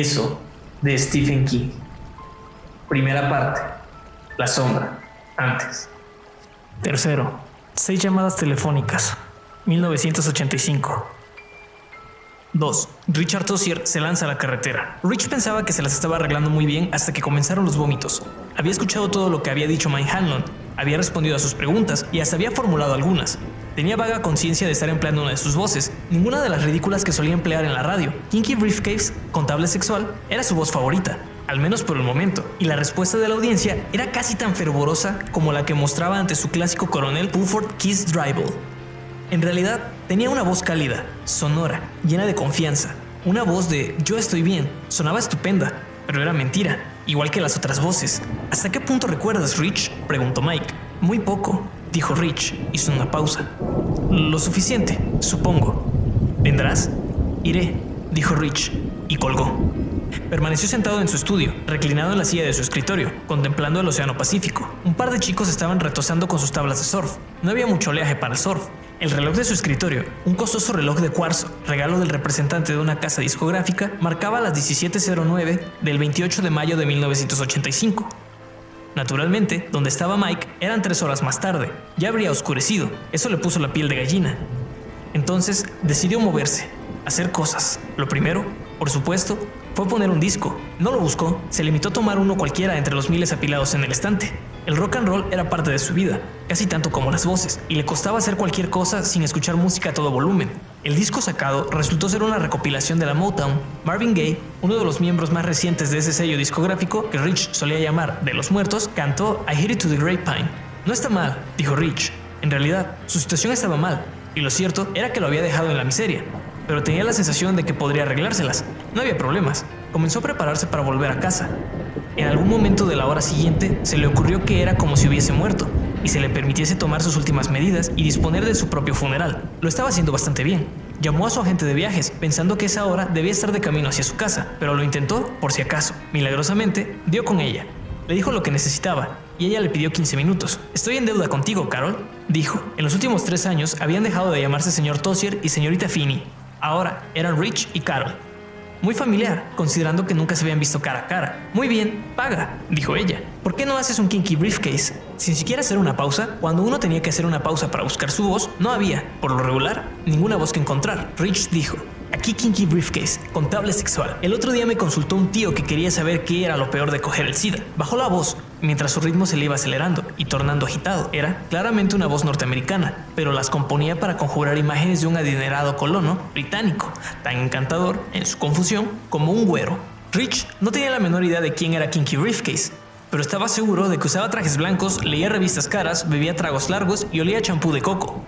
Eso de Stephen King. Primera parte. La sombra. Antes. Tercero. Seis llamadas telefónicas. 1985. 2. Richard Tossier se lanza a la carretera. Rich pensaba que se las estaba arreglando muy bien hasta que comenzaron los vómitos. Había escuchado todo lo que había dicho Mike Hanlon, había respondido a sus preguntas y hasta había formulado algunas. Tenía vaga conciencia de estar empleando una de sus voces, ninguna de las ridículas que solía emplear en la radio. Kinky Briefcase, contable sexual, era su voz favorita, al menos por el momento, y la respuesta de la audiencia era casi tan fervorosa como la que mostraba ante su clásico coronel Buford Kiss Dribble. En realidad, tenía una voz cálida, sonora, llena de confianza. Una voz de yo estoy bien, sonaba estupenda, pero era mentira, igual que las otras voces. ¿Hasta qué punto recuerdas, Rich? preguntó Mike. Muy poco, dijo Rich. Hizo una pausa. Lo suficiente, supongo. ¿Vendrás? Iré, dijo Rich, y colgó. Permaneció sentado en su estudio, reclinado en la silla de su escritorio, contemplando el Océano Pacífico. Un par de chicos estaban retosando con sus tablas de surf. No había mucho oleaje para el surf, el reloj de su escritorio, un costoso reloj de cuarzo, regalo del representante de una casa discográfica, marcaba las 17.09 del 28 de mayo de 1985. Naturalmente, donde estaba Mike eran tres horas más tarde. Ya habría oscurecido. Eso le puso la piel de gallina. Entonces decidió moverse, hacer cosas. Lo primero, por supuesto, fue poner un disco. No lo buscó, se limitó a tomar uno cualquiera entre los miles apilados en el estante. El rock and roll era parte de su vida, casi tanto como las voces, y le costaba hacer cualquier cosa sin escuchar música a todo volumen. El disco sacado resultó ser una recopilación de la Motown. Marvin Gaye, uno de los miembros más recientes de ese sello discográfico que Rich solía llamar de los muertos, cantó I Hear It to the Grapevine. No está mal, dijo Rich. En realidad, su situación estaba mal, y lo cierto era que lo había dejado en la miseria, pero tenía la sensación de que podría arreglárselas. No había problemas. Comenzó a prepararse para volver a casa. En algún momento de la hora siguiente se le ocurrió que era como si hubiese muerto y se le permitiese tomar sus últimas medidas y disponer de su propio funeral. Lo estaba haciendo bastante bien. Llamó a su agente de viajes pensando que esa hora debía estar de camino hacia su casa, pero lo intentó por si acaso. Milagrosamente, dio con ella. Le dijo lo que necesitaba y ella le pidió 15 minutos. Estoy en deuda contigo, Carol, dijo. En los últimos tres años habían dejado de llamarse señor Tossier y señorita Finney. Ahora eran Rich y Carol. Muy familiar, considerando que nunca se habían visto cara a cara. Muy bien, paga, dijo ella. ¿Por qué no haces un kinky briefcase? Sin siquiera hacer una pausa, cuando uno tenía que hacer una pausa para buscar su voz, no había, por lo regular, ninguna voz que encontrar. Rich dijo, Aquí Kinky Briefcase, contable sexual. El otro día me consultó un tío que quería saber qué era lo peor de coger el SIDA. Bajó la voz, mientras su ritmo se le iba acelerando y tornando agitado. Era claramente una voz norteamericana, pero las componía para conjurar imágenes de un adinerado colono británico, tan encantador, en su confusión, como un güero. Rich no tenía la menor idea de quién era Kinky Briefcase, pero estaba seguro de que usaba trajes blancos, leía revistas caras, bebía tragos largos y olía champú de coco.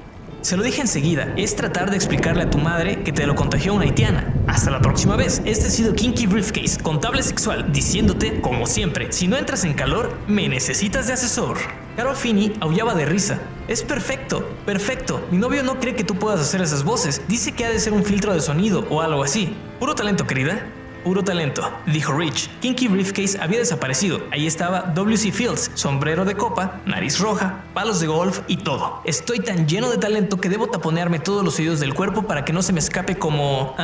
Se lo dije enseguida, es tratar de explicarle a tu madre que te lo contagió una haitiana. Hasta la próxima vez, este ha sido Kinky Briefcase, contable sexual, diciéndote, como siempre, si no entras en calor, me necesitas de asesor. Carol Finney aullaba de risa. Es perfecto, perfecto. Mi novio no cree que tú puedas hacer esas voces. Dice que ha de ser un filtro de sonido o algo así. Puro talento, querida. Puro talento, dijo Rich. Kinky Briefcase había desaparecido. Ahí estaba W.C. Fields, sombrero de copa, nariz roja, palos de golf y todo. Estoy tan lleno de talento que debo taponearme todos los oídos del cuerpo para que no se me escape como...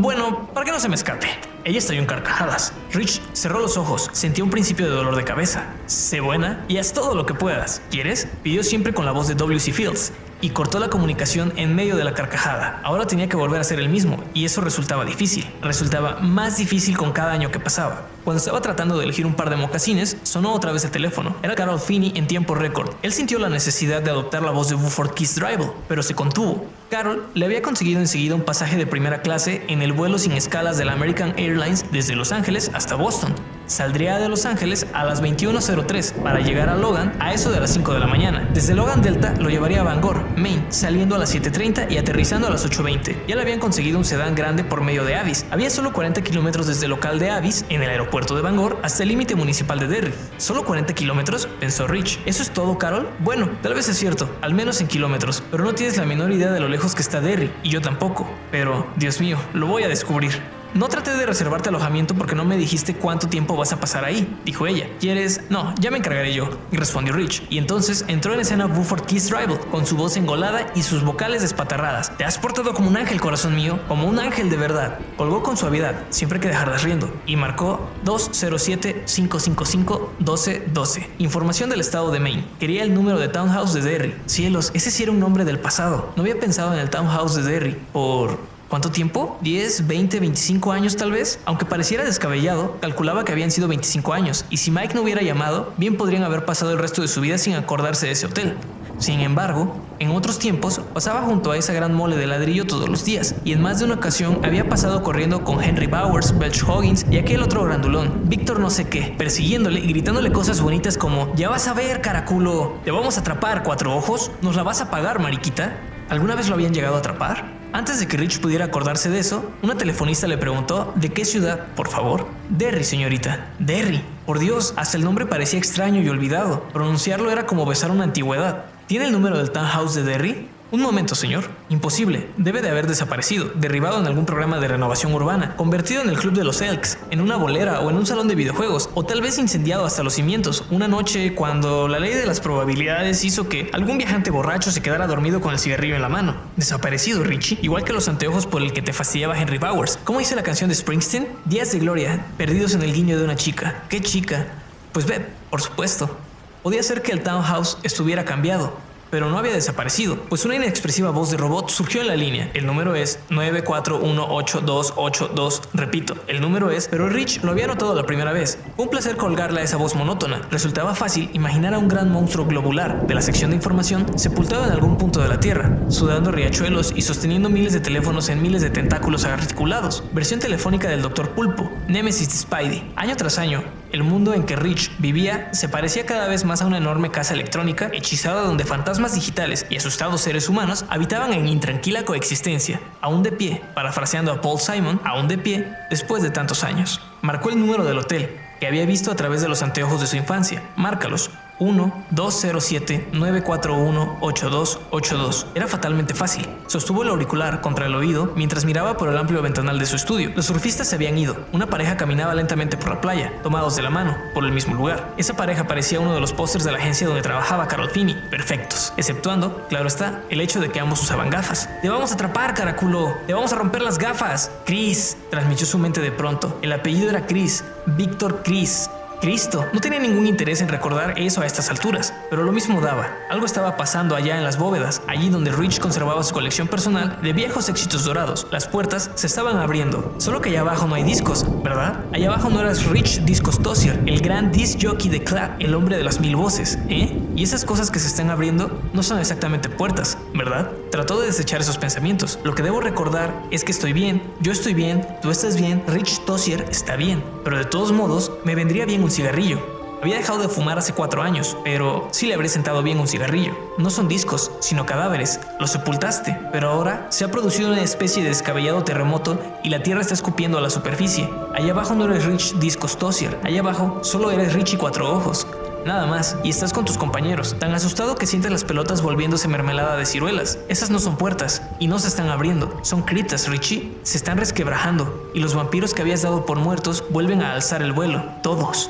bueno, para que no se me escape. Ella estalló en carcajadas. Rich cerró los ojos, sentía un principio de dolor de cabeza. Sé buena y haz todo lo que puedas. ¿Quieres? Pidió siempre con la voz de W.C. Fields y cortó la comunicación en medio de la carcajada. Ahora tenía que volver a ser el mismo, y eso resultaba difícil. Resultaba más difícil con cada año que pasaba. Cuando estaba tratando de elegir un par de mocasines, sonó otra vez el teléfono. Era Carol Finney en tiempo récord. Él sintió la necesidad de adoptar la voz de Buford Kiss Dribble, pero se contuvo. Carol le había conseguido enseguida un pasaje de primera clase en el vuelo sin escalas de la American Airlines desde Los Ángeles hasta Boston. Saldría de Los Ángeles a las 21.03 para llegar a Logan a eso de las 5 de la mañana. Desde Logan Delta lo llevaría a Bangor, Maine, saliendo a las 7.30 y aterrizando a las 8.20. Ya le habían conseguido un sedán grande por medio de Avis. Había solo 40 kilómetros desde el local de Avis, en el aeropuerto de Bangor, hasta el límite municipal de Derry. ¿Solo 40 kilómetros? Pensó Rich. ¿Eso es todo, Carol? Bueno, tal vez es cierto, al menos en kilómetros, pero no tienes la menor idea de lo lejos que está Derry, y yo tampoco. Pero, Dios mío, lo voy a descubrir. No traté de reservarte alojamiento porque no me dijiste cuánto tiempo vas a pasar ahí, dijo ella. ¿Quieres? No, ya me encargaré yo, respondió Rich. Y entonces entró en escena Buford Keith Rival, con su voz engolada y sus vocales despatarradas. Te has portado como un ángel, corazón mío, como un ángel de verdad. Colgó con suavidad, siempre que dejarlas riendo, y marcó 207-555-1212. Información del estado de Maine. Quería el número de Townhouse de Derry. Cielos, ese sí era un nombre del pasado. No había pensado en el Townhouse de Derry por ¿Cuánto tiempo? ¿10, 20, 25 años tal vez? Aunque pareciera descabellado, calculaba que habían sido 25 años, y si Mike no hubiera llamado, bien podrían haber pasado el resto de su vida sin acordarse de ese hotel. Sin embargo, en otros tiempos pasaba junto a esa gran mole de ladrillo todos los días, y en más de una ocasión había pasado corriendo con Henry Bowers, Belch Hoggins y aquel otro grandulón, Víctor no sé qué, persiguiéndole y gritándole cosas bonitas como Ya vas a ver, caraculo, te vamos a atrapar, cuatro ojos, nos la vas a pagar, mariquita. ¿Alguna vez lo habían llegado a atrapar? Antes de que Rich pudiera acordarse de eso, una telefonista le preguntó ¿de qué ciudad, por favor? Derry, señorita. Derry. Por Dios, hasta el nombre parecía extraño y olvidado. Pronunciarlo era como besar una antigüedad. ¿Tiene el número del townhouse de Derry? Un momento, señor. Imposible. Debe de haber desaparecido, derribado en algún programa de renovación urbana, convertido en el Club de los Elks, en una bolera o en un salón de videojuegos, o tal vez incendiado hasta los cimientos, una noche cuando la ley de las probabilidades hizo que algún viajante borracho se quedara dormido con el cigarrillo en la mano. Desaparecido, Richie, igual que los anteojos por el que te fastidiaba Henry Bowers. ¿Cómo dice la canción de Springsteen? Días de gloria, perdidos en el guiño de una chica. ¿Qué chica? Pues ve, por supuesto. Podía ser que el townhouse estuviera cambiado, pero no había desaparecido, pues una inexpresiva voz de robot surgió en la línea. El número es 9418282. Repito, el número es, pero Rich lo había notado la primera vez. Un placer colgarle a esa voz monótona. Resultaba fácil imaginar a un gran monstruo globular de la sección de información sepultado en algún punto de la Tierra, sudando riachuelos y sosteniendo miles de teléfonos en miles de tentáculos articulados. Versión telefónica del Dr. Pulpo, Nemesis de Spidey. Año tras año, el mundo en que Rich vivía se parecía cada vez más a una enorme casa electrónica hechizada donde fantasmas digitales y asustados seres humanos habitaban en intranquila coexistencia, aún de pie, parafraseando a Paul Simon, aún de pie, después de tantos años. Marcó el número del hotel, que había visto a través de los anteojos de su infancia. Márcalos, 1-207-941-8282. Era fatalmente fácil. Sostuvo el auricular contra el oído mientras miraba por el amplio ventanal de su estudio. Los surfistas se habían ido. Una pareja caminaba lentamente por la playa, tomados de la mano, por el mismo lugar. Esa pareja parecía uno de los pósters de la agencia donde trabajaba Carol Finney, perfectos, exceptuando, claro está, el hecho de que ambos usaban gafas. Te vamos a atrapar, caraculo. Te vamos a romper las gafas. Chris, transmitió su mente de pronto. El apellido era Chris, Víctor Chris. Cristo, no tenía ningún interés en recordar eso a estas alturas, pero lo mismo daba. Algo estaba pasando allá en las bóvedas, allí donde Rich conservaba su colección personal de viejos éxitos dorados. Las puertas se estaban abriendo, solo que allá abajo no hay discos, ¿verdad? Allá abajo no eras Rich Discos Tossier, el gran disc jockey de Clap, el hombre de las mil voces, ¿eh? Y esas cosas que se están abriendo no son exactamente puertas, ¿verdad? Trató de desechar esos pensamientos. Lo que debo recordar es que estoy bien, yo estoy bien, tú estás bien, Rich Tossier está bien, pero de todos modos me vendría bien un cigarrillo. Había dejado de fumar hace cuatro años, pero sí le habré sentado bien un cigarrillo. No son discos, sino cadáveres. Los sepultaste, pero ahora se ha producido una especie de descabellado terremoto y la Tierra está escupiendo a la superficie. Allá abajo no eres Rich Discos Tossier, allá abajo solo eres Rich y Cuatro Ojos. Nada más, y estás con tus compañeros, tan asustado que sientes las pelotas volviéndose mermelada de ciruelas. Esas no son puertas, y no se están abriendo, son criptas, Richie. Se están resquebrajando, y los vampiros que habías dado por muertos vuelven a alzar el vuelo, todos.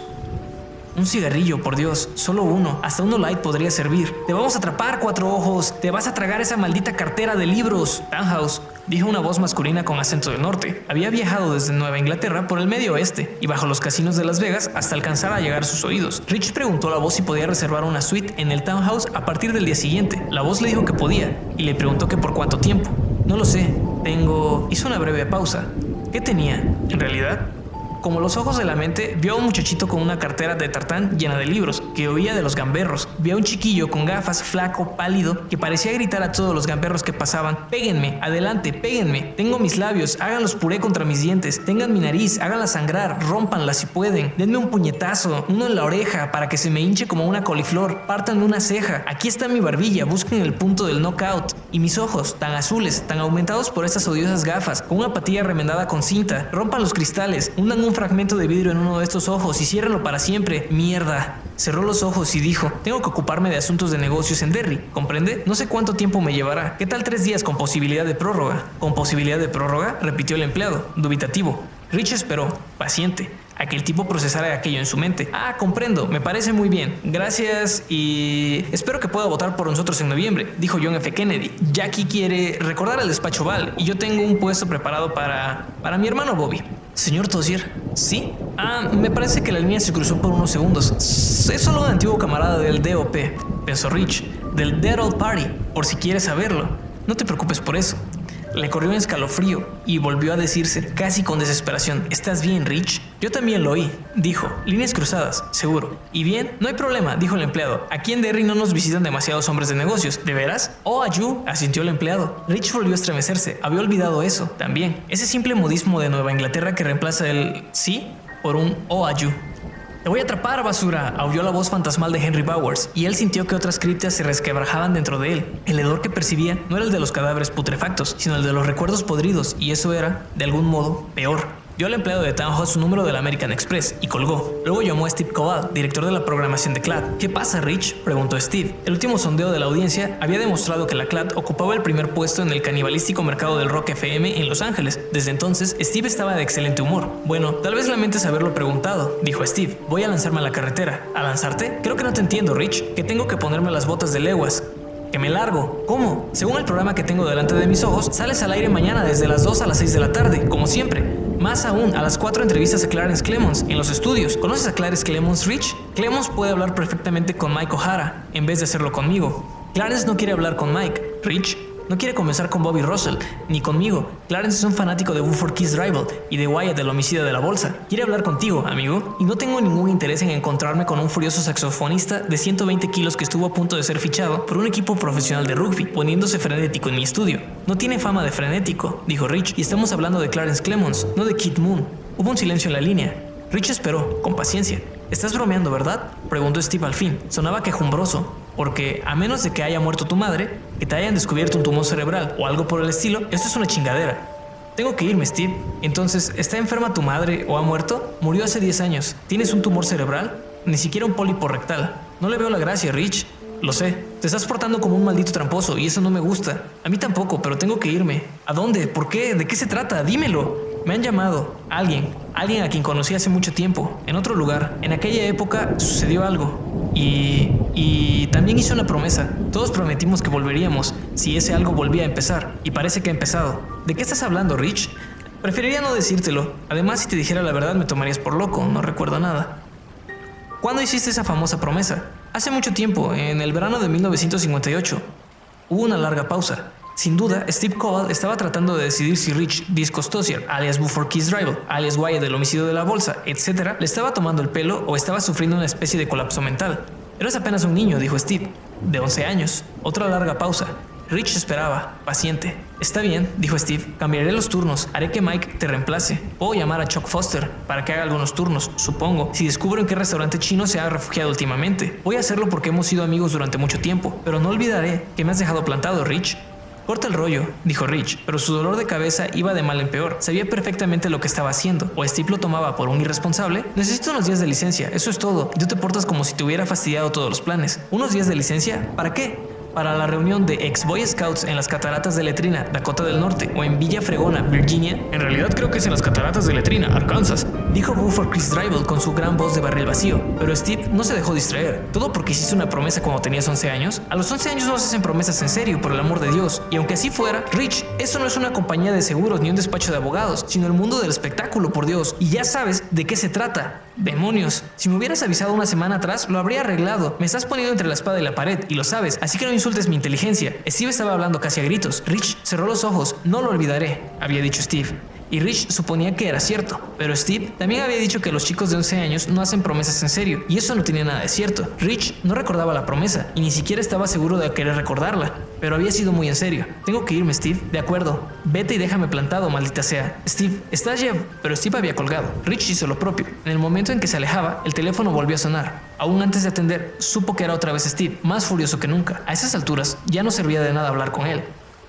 Un cigarrillo, por Dios, solo uno, hasta uno light podría servir. Te vamos a atrapar, cuatro ojos, te vas a tragar esa maldita cartera de libros. Townhouse, dijo una voz masculina con acento del norte. Había viajado desde Nueva Inglaterra por el medio oeste y bajo los casinos de Las Vegas hasta alcanzar a llegar a sus oídos. Rich preguntó a la voz si podía reservar una suite en el townhouse a partir del día siguiente. La voz le dijo que podía y le preguntó que por cuánto tiempo. No lo sé, tengo... hizo una breve pausa. ¿Qué tenía? En realidad, como los ojos de la mente, vio a un muchachito con una cartera de tartán llena de libros, que oía de los gamberros. Vio a un chiquillo con gafas, flaco, pálido, que parecía gritar a todos los gamberros que pasaban, péguenme, adelante, péguenme, tengo mis labios, háganlos puré contra mis dientes, tengan mi nariz, háganla sangrar, rompanla si pueden, denme un puñetazo, uno en la oreja para que se me hinche como una coliflor, partan una ceja, aquí está mi barbilla, busquen el punto del knockout, y mis ojos, tan azules, tan aumentados por estas odiosas gafas, con una patilla remendada con cinta, rompan los cristales, hundan un fragmento de vidrio en uno de estos ojos y ciérrenlo para siempre. Mierda. Cerró los ojos y dijo, tengo que ocuparme de asuntos de negocios en Derry, ¿comprende? No sé cuánto tiempo me llevará. ¿Qué tal tres días con posibilidad de prórroga? ¿Con posibilidad de prórroga? repitió el empleado, dubitativo. Rich esperó, paciente, a que el tipo procesara aquello en su mente. Ah, comprendo, me parece muy bien. Gracias y espero que pueda votar por nosotros en noviembre, dijo John F. Kennedy. Jackie quiere recordar al despacho Val y yo tengo un puesto preparado para, para mi hermano Bobby. Señor Tozier, ¿sí? Ah, me parece que la línea se cruzó por unos segundos. Es solo un antiguo camarada del DOP, pensó Rich, del Dead Old Party, por si quieres saberlo. No te preocupes por eso. Le corrió un escalofrío y volvió a decirse casi con desesperación, ¿estás bien, Rich? Yo también lo oí, dijo, líneas cruzadas, seguro. ¿Y bien? No hay problema, dijo el empleado. Aquí en Derry no nos visitan demasiados hombres de negocios, ¿de veras? Oh, Ayu, asintió el empleado. Rich volvió a estremecerse, había olvidado eso, también. Ese simple modismo de Nueva Inglaterra que reemplaza el sí por un oh, Ayu. Te voy a atrapar, basura, aulló la voz fantasmal de Henry Bowers, y él sintió que otras criptas se resquebrajaban dentro de él. El hedor que percibía no era el de los cadáveres putrefactos, sino el de los recuerdos podridos, y eso era, de algún modo, peor. Dio al empleado de Town su número del American Express y colgó. Luego llamó a Steve Cobal, director de la programación de CLAD. ¿Qué pasa, Rich? preguntó Steve. El último sondeo de la audiencia había demostrado que la CLAD ocupaba el primer puesto en el canibalístico mercado del rock FM en Los Ángeles. Desde entonces, Steve estaba de excelente humor. Bueno, tal vez lamentes haberlo preguntado, dijo Steve. Voy a lanzarme a la carretera. ¿A lanzarte? Creo que no te entiendo, Rich. Que tengo que ponerme las botas de leguas que me largo. ¿Cómo? Según el programa que tengo delante de mis ojos, sales al aire mañana desde las 2 a las 6 de la tarde, como siempre. Más aún, a las 4 entrevistas a Clarence Clemons en los estudios. ¿Conoces a Clarence Clemons, Rich? Clemons puede hablar perfectamente con Mike O'Hara en vez de hacerlo conmigo. Clarence no quiere hablar con Mike. Rich no quiere comenzar con Bobby Russell, ni conmigo. Clarence es un fanático de Buford Keys Rival y de Wyatt del homicidio de la bolsa. Quiere hablar contigo, amigo, y no tengo ningún interés en encontrarme con un furioso saxofonista de 120 kilos que estuvo a punto de ser fichado por un equipo profesional de rugby, poniéndose frenético en mi estudio. No tiene fama de frenético, dijo Rich, y estamos hablando de Clarence Clemons, no de Kid Moon. Hubo un silencio en la línea. Rich esperó, con paciencia. ¿Estás bromeando, verdad? preguntó Steve al fin. Sonaba quejumbroso, porque a menos de que haya muerto tu madre, que te hayan descubierto un tumor cerebral o algo por el estilo, esto es una chingadera. Tengo que irme, Steve. Entonces, ¿está enferma tu madre o ha muerto? Murió hace 10 años. ¿Tienes un tumor cerebral? Ni siquiera un pólipo rectal. No le veo la gracia, Rich. Lo sé. Te estás portando como un maldito tramposo y eso no me gusta. A mí tampoco, pero tengo que irme. ¿A dónde? ¿Por qué? ¿De qué se trata? Dímelo. Me han llamado. Alguien. Alguien a quien conocí hace mucho tiempo. En otro lugar. En aquella época sucedió algo. Y... Y también hice una promesa. Todos prometimos que volveríamos si ese algo volvía a empezar. Y parece que ha empezado. ¿De qué estás hablando, Rich? Preferiría no decírtelo. Además, si te dijera la verdad me tomarías por loco. No recuerdo nada. ¿Cuándo hiciste esa famosa promesa? Hace mucho tiempo, en el verano de 1958. Hubo una larga pausa. Sin duda, Steve Cobalt estaba tratando de decidir si Rich Discostosier, alias Buford Keys Rival, alias Wyatt del homicidio de la bolsa, etc., le estaba tomando el pelo o estaba sufriendo una especie de colapso mental. Eres apenas un niño, dijo Steve, de 11 años. Otra larga pausa. Rich esperaba, paciente. Está bien, dijo Steve. Cambiaré los turnos. Haré que Mike te reemplace. Puedo llamar a Chuck Foster para que haga algunos turnos, supongo, si descubro en qué restaurante chino se ha refugiado últimamente. Voy a hacerlo porque hemos sido amigos durante mucho tiempo, pero no olvidaré que me has dejado plantado, Rich. Corta el rollo, dijo Rich, pero su dolor de cabeza iba de mal en peor. Sabía perfectamente lo que estaba haciendo. O Steve lo tomaba por un irresponsable. Necesito unos días de licencia, eso es todo. Tú te portas como si te hubiera fastidiado todos los planes. ¿Unos días de licencia? ¿Para qué? Para la reunión de ex Boy Scouts en las cataratas de Letrina, Dakota del Norte, o en Villa Fregona, Virginia, en realidad creo que es en las cataratas de Letrina, Arkansas, dijo Buford Chris Drivel con su gran voz de barril vacío. Pero Steve no se dejó distraer. Todo porque hiciste una promesa cuando tenías 11 años. A los 11 años no se hacen promesas en serio, por el amor de Dios. Y aunque así fuera, Rich, eso no es una compañía de seguros ni un despacho de abogados, sino el mundo del espectáculo, por Dios. Y ya sabes de qué se trata. Demonios, si me hubieras avisado una semana atrás, lo habría arreglado. Me estás poniendo entre la espada y la pared, y lo sabes, así que no insultes mi inteligencia. Steve estaba hablando casi a gritos. Rich cerró los ojos. No lo olvidaré, había dicho Steve y Rich suponía que era cierto, pero Steve también había dicho que los chicos de 11 años no hacen promesas en serio, y eso no tenía nada de cierto. Rich no recordaba la promesa, y ni siquiera estaba seguro de querer recordarla, pero había sido muy en serio. Tengo que irme, Steve. De acuerdo. Vete y déjame plantado, maldita sea. Steve, ¿estás Jeff? Pero Steve había colgado. Rich hizo lo propio. En el momento en que se alejaba, el teléfono volvió a sonar. Aún antes de atender, supo que era otra vez Steve, más furioso que nunca. A esas alturas, ya no servía de nada hablar con él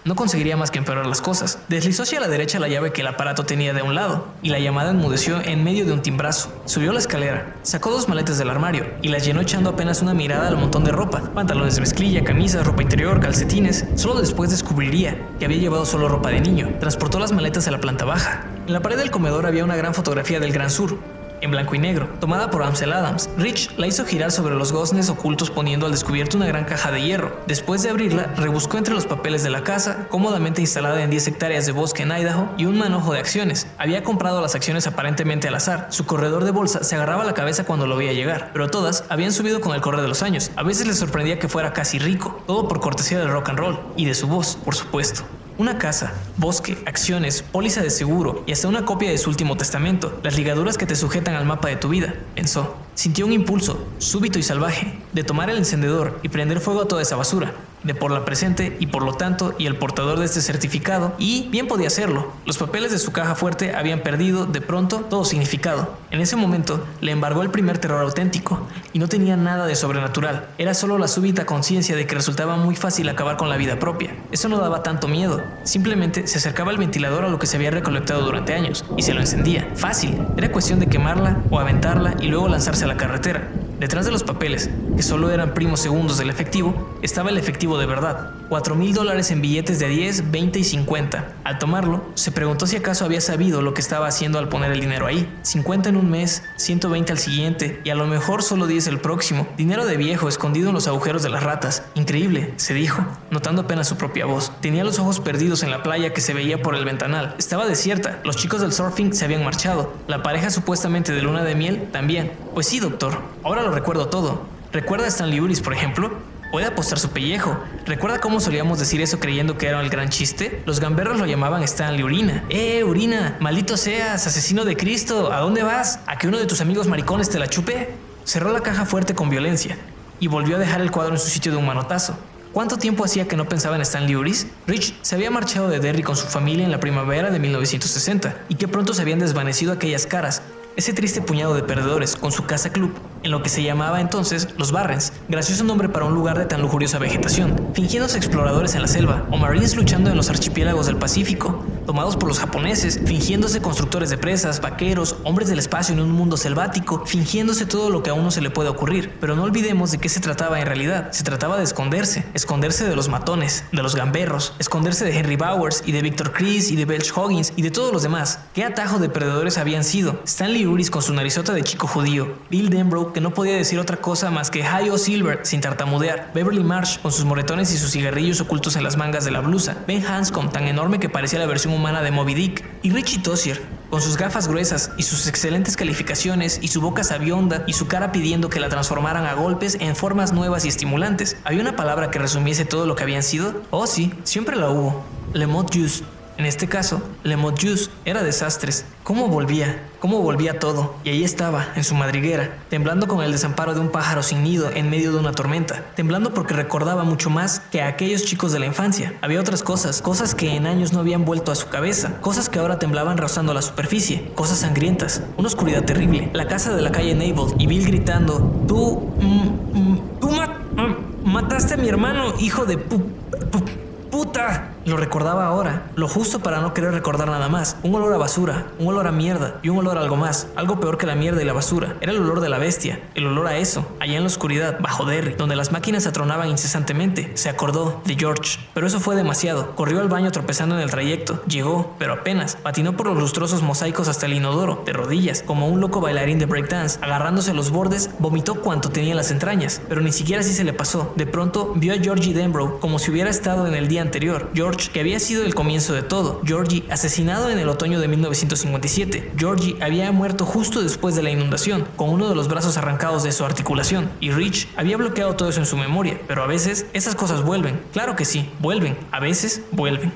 no conseguiría más que empeorar las cosas. Deslizó hacia la derecha la llave que el aparato tenía de un lado, y la llamada enmudeció en medio de un timbrazo. Subió la escalera, sacó dos maletas del armario, y las llenó echando apenas una mirada al montón de ropa, pantalones de mezclilla, camisas, ropa interior, calcetines. Solo después descubriría que había llevado solo ropa de niño. Transportó las maletas a la planta baja. En la pared del comedor había una gran fotografía del Gran Sur, en blanco y negro, tomada por Ansel Adams. Rich la hizo girar sobre los goznes ocultos poniendo al descubierto una gran caja de hierro. Después de abrirla, rebuscó entre los papeles de la casa, cómodamente instalada en 10 hectáreas de bosque en Idaho, y un manojo de acciones. Había comprado las acciones aparentemente al azar. Su corredor de bolsa se agarraba la cabeza cuando lo veía llegar, pero todas habían subido con el correr de los años. A veces le sorprendía que fuera casi rico, todo por cortesía del rock and roll y de su voz, por supuesto. Una casa, bosque, acciones, póliza de seguro y hasta una copia de su último testamento, las ligaduras que te sujetan al mapa de tu vida, pensó. Sintió un impulso, súbito y salvaje, de tomar el encendedor y prender fuego a toda esa basura, de por la presente y por lo tanto y el portador de este certificado, y bien podía hacerlo. Los papeles de su caja fuerte habían perdido, de pronto, todo significado. En ese momento, le embargó el primer terror auténtico, y no tenía nada de sobrenatural. Era solo la súbita conciencia de que resultaba muy fácil acabar con la vida propia. Eso no daba tanto miedo. Simplemente se acercaba el ventilador a lo que se había recolectado durante años, y se lo encendía. Fácil. Era cuestión de quemarla o aventarla y luego lanzarse a la carretera. Detrás de los papeles, que solo eran primos segundos del efectivo, estaba el efectivo de verdad, 4 mil dólares en billetes de 10, 20 y 50. Al tomarlo, se preguntó si acaso había sabido lo que estaba haciendo al poner el dinero ahí. 50 en un mes, 120 al siguiente y a lo mejor solo 10 el próximo. Dinero de viejo escondido en los agujeros de las ratas. Increíble, se dijo, notando apenas su propia voz. Tenía los ojos perdidos en la playa que se veía por el ventanal. Estaba desierta, los chicos del surfing se habían marchado, la pareja supuestamente de luna de miel también. Pues sí, doctor, ahora lo recuerdo todo. ¿Recuerda a Stanley Uris, por ejemplo? Puede apostar su pellejo. ¿Recuerda cómo solíamos decir eso creyendo que era el gran chiste? Los gamberros lo llamaban Stanley Urina. ¡Eh, Urina! ¡Maldito seas! ¡Asesino de Cristo! ¿A dónde vas? ¿A que uno de tus amigos maricones te la chupe? Cerró la caja fuerte con violencia y volvió a dejar el cuadro en su sitio de un manotazo. ¿Cuánto tiempo hacía que no pensaba en Stanley Uris? Rich se había marchado de Derry con su familia en la primavera de 1960 y que pronto se habían desvanecido aquellas caras, ese triste puñado de perdedores con su casa club, en lo que se llamaba entonces Los Barrens, gracioso nombre para un lugar de tan lujuriosa vegetación, fingiéndose exploradores en la selva, o marines luchando en los archipiélagos del Pacífico, tomados por los japoneses, fingiéndose constructores de presas, vaqueros, hombres del espacio en un mundo selvático, fingiéndose todo lo que a uno se le puede ocurrir. Pero no olvidemos de qué se trataba en realidad. Se trataba de esconderse, esconderse de los matones, de los gamberros, esconderse de Henry Bowers y de Victor Chris y de Belch Hoggins y de todos los demás. ¿Qué atajo de perdedores habían sido? Stanley Uris con su narizota de chico judío, Bill Denbrough que no podía decir otra cosa más que Hi O Silver sin tartamudear, Beverly Marsh con sus moretones y sus cigarrillos ocultos en las mangas de la blusa, Ben Hanscom tan enorme que parecía la versión humana de Moby Dick, y Richie Tossier, con sus gafas gruesas y sus excelentes calificaciones y su boca sabionda y su cara pidiendo que la transformaran a golpes en formas nuevas y estimulantes. ¿Había una palabra que resumiese todo lo que habían sido? Oh sí, siempre la hubo. Le mot juste. En este caso, Le Juice era desastres. ¿Cómo volvía? ¿Cómo volvía todo? Y ahí estaba, en su madriguera, temblando con el desamparo de un pájaro sin nido en medio de una tormenta, temblando porque recordaba mucho más que a aquellos chicos de la infancia. Había otras cosas, cosas que en años no habían vuelto a su cabeza, cosas que ahora temblaban rozando la superficie, cosas sangrientas, una oscuridad terrible, la casa de la calle Naval y Bill gritando, tú, mm, mm, tú mm, mataste a mi hermano, hijo de pu, puta. Lo recordaba ahora, lo justo para no querer recordar nada más. Un olor a basura, un olor a mierda y un olor a algo más, algo peor que la mierda y la basura. Era el olor de la bestia, el olor a eso, allá en la oscuridad, bajo Derry, donde las máquinas atronaban incesantemente. Se acordó de George, pero eso fue demasiado. Corrió al baño tropezando en el trayecto, llegó, pero apenas, patinó por los lustrosos mosaicos hasta el inodoro, de rodillas, como un loco bailarín de breakdance, agarrándose los bordes, vomitó cuanto tenía en las entrañas, pero ni siquiera así se le pasó. De pronto vio a Georgie Denbrough como si hubiera estado en el día anterior. George que había sido el comienzo de todo. Georgie, asesinado en el otoño de 1957. Georgie había muerto justo después de la inundación, con uno de los brazos arrancados de su articulación. Y Rich había bloqueado todo eso en su memoria. Pero a veces esas cosas vuelven. Claro que sí, vuelven. A veces vuelven.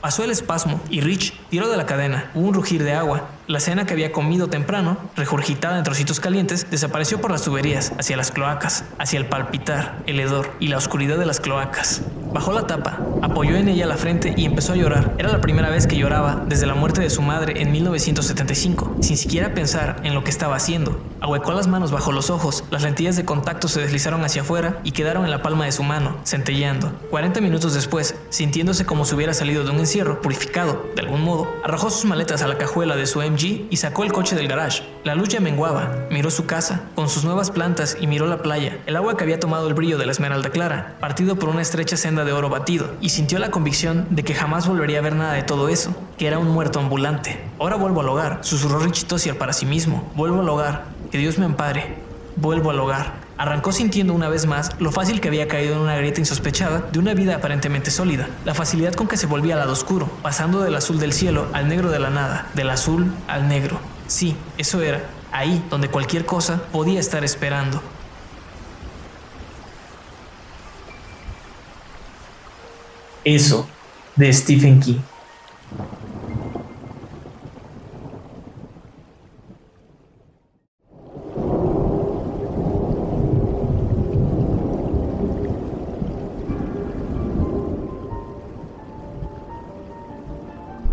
Pasó el espasmo y Rich tiró de la cadena. Hubo un rugir de agua. La cena que había comido temprano, regurgitada en trocitos calientes, desapareció por las tuberías, hacia las cloacas, hacia el palpitar, el hedor y la oscuridad de las cloacas. Bajó la tapa, apoyó en ella la frente y empezó a llorar. Era la primera vez que lloraba desde la muerte de su madre en 1975, sin siquiera pensar en lo que estaba haciendo. Ahuecó las manos bajo los ojos, las lentillas de contacto se deslizaron hacia afuera y quedaron en la palma de su mano, centelleando. 40 minutos después, sintiéndose como si hubiera salido de un encierro, purificado, de algún modo, arrojó sus maletas a la cajuela de su Y sacó el coche del garage. La luz ya menguaba, miró su casa, con sus nuevas plantas y miró la playa, el agua que había tomado el brillo de la esmeralda clara, partido por una estrecha senda de oro batido, y sintió la convicción de que jamás volvería a ver nada de todo eso, que era un muerto ambulante. Ahora vuelvo al hogar, susurró Richie Tossier para sí mismo. Vuelvo al hogar, que Dios me ampare. Vuelvo al hogar. Arrancó sintiendo una vez más lo fácil que había caído en una grieta insospechada de una vida aparentemente sólida, la facilidad con que se volvía al lado oscuro, pasando del azul del cielo al negro de la nada, del azul al negro. Sí, eso era, ahí donde cualquier cosa podía estar esperando. Eso, de Stephen King.